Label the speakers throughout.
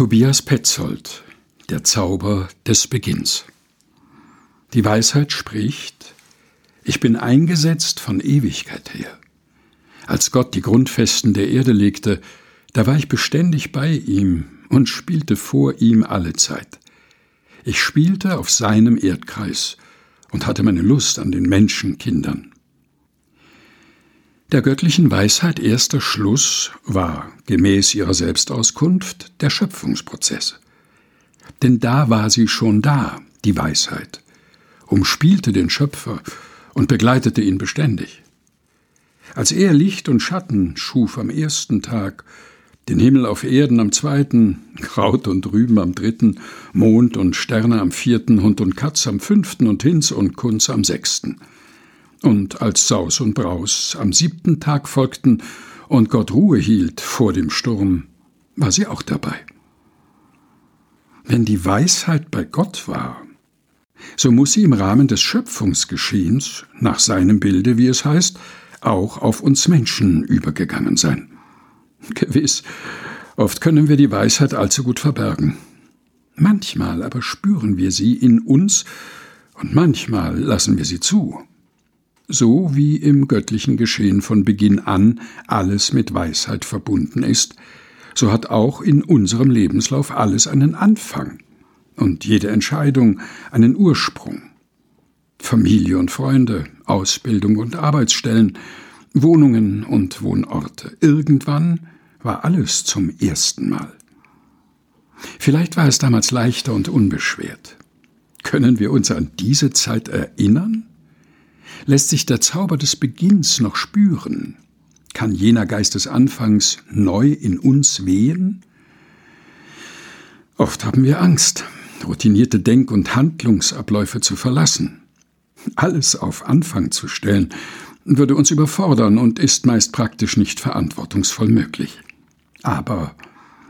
Speaker 1: Tobias Petzold Der Zauber des Beginns Die Weisheit spricht Ich bin eingesetzt von Ewigkeit her. Als Gott die Grundfesten der Erde legte, da war ich beständig bei ihm und spielte vor ihm alle Zeit. Ich spielte auf seinem Erdkreis und hatte meine Lust an den Menschenkindern. Der göttlichen Weisheit erster Schluss war, gemäß ihrer Selbstauskunft, der Schöpfungsprozess. Denn da war sie schon da, die Weisheit, umspielte den Schöpfer und begleitete ihn beständig. Als er Licht und Schatten schuf am ersten Tag, den Himmel auf Erden am zweiten, Kraut und Rüben am dritten, Mond und Sterne am vierten, Hund und Katz am fünften und Hinz und Kunz am sechsten, und als Saus und Braus am siebten Tag folgten und Gott Ruhe hielt vor dem Sturm, war sie auch dabei. Wenn die Weisheit bei Gott war, so muss sie im Rahmen des Schöpfungsgeschehens, nach seinem Bilde, wie es heißt, auch auf uns Menschen übergegangen sein. Gewiss, oft können wir die Weisheit allzu gut verbergen. Manchmal aber spüren wir sie in uns und manchmal lassen wir sie zu so wie im göttlichen Geschehen von Beginn an alles mit Weisheit verbunden ist, so hat auch in unserem Lebenslauf alles einen Anfang und jede Entscheidung einen Ursprung. Familie und Freunde, Ausbildung und Arbeitsstellen, Wohnungen und Wohnorte. Irgendwann war alles zum ersten Mal. Vielleicht war es damals leichter und unbeschwert. Können wir uns an diese Zeit erinnern? Lässt sich der Zauber des Beginns noch spüren? Kann jener Geist des Anfangs neu in uns wehen? Oft haben wir Angst, routinierte Denk- und Handlungsabläufe zu verlassen. Alles auf Anfang zu stellen, würde uns überfordern und ist meist praktisch nicht verantwortungsvoll möglich. Aber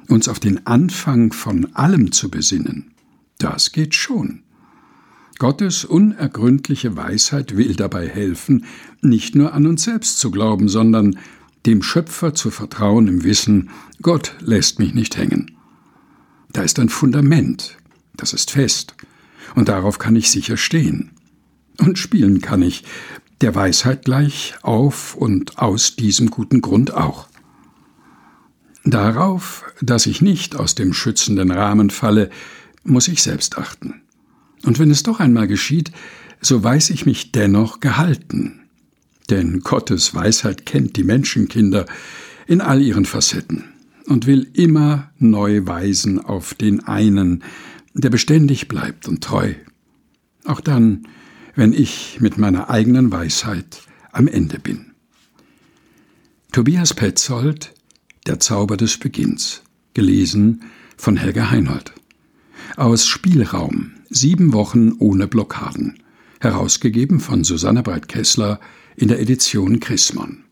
Speaker 1: uns auf den Anfang von allem zu besinnen, das geht schon. Gottes unergründliche Weisheit will dabei helfen, nicht nur an uns selbst zu glauben, sondern dem Schöpfer zu vertrauen im Wissen, Gott lässt mich nicht hängen. Da ist ein Fundament, das ist fest, und darauf kann ich sicher stehen. Und spielen kann ich, der Weisheit gleich, auf und aus diesem guten Grund auch. Darauf, dass ich nicht aus dem schützenden Rahmen falle, muss ich selbst achten. Und wenn es doch einmal geschieht, so weiß ich mich dennoch gehalten. Denn Gottes Weisheit kennt die Menschenkinder in all ihren Facetten und will immer neu weisen auf den einen, der beständig bleibt und treu. Auch dann, wenn ich mit meiner eigenen Weisheit am Ende bin. Tobias Petzold Der Zauber des Beginns, gelesen von Helga Heinold. Aus Spielraum Sieben Wochen ohne Blockaden. Herausgegeben von Susanne Breit-Kessler in der Edition Chrismon.